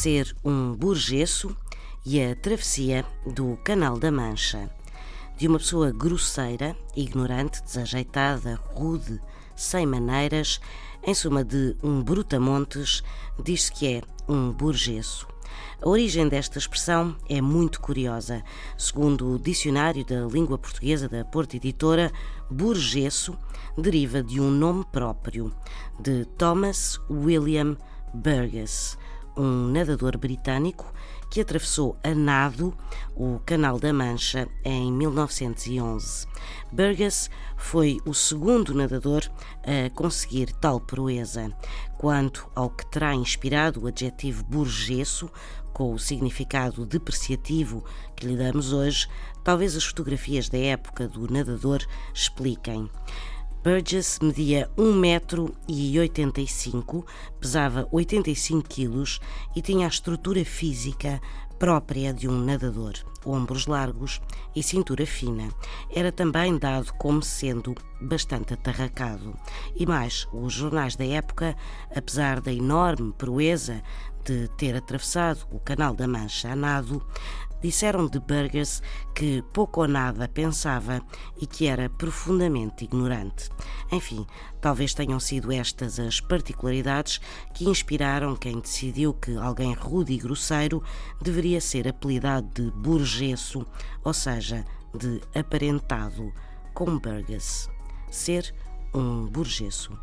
ser um burgueso e a travessia do Canal da Mancha. De uma pessoa grosseira, ignorante, desajeitada, rude, sem maneiras, em suma de um brutamontes, diz-se que é um burgueso. A origem desta expressão é muito curiosa. Segundo o Dicionário da Língua Portuguesa da Porta Editora, burgueso deriva de um nome próprio, de Thomas William Burgess, um nadador britânico que atravessou a nado o Canal da Mancha em 1911. Burgess foi o segundo nadador a conseguir tal proeza. Quanto ao que terá inspirado o adjetivo burgueso, com o significado depreciativo que lhe damos hoje, talvez as fotografias da época do nadador expliquem. Burgess media 1,85m, pesava 85 kg e tinha a estrutura física própria de um nadador, ombros largos e cintura fina. Era também dado como sendo bastante atarracado. E mais, os jornais da época, apesar da enorme proeza de ter atravessado o Canal da Mancha a nado, disseram de Burgess que pouco ou nada pensava e que era profundamente ignorante. Enfim, talvez tenham sido estas as particularidades que inspiraram quem decidiu que alguém rude e grosseiro deveria ser apelidado de burgueso, ou seja, de aparentado, como Burgess. Ser um burgueso.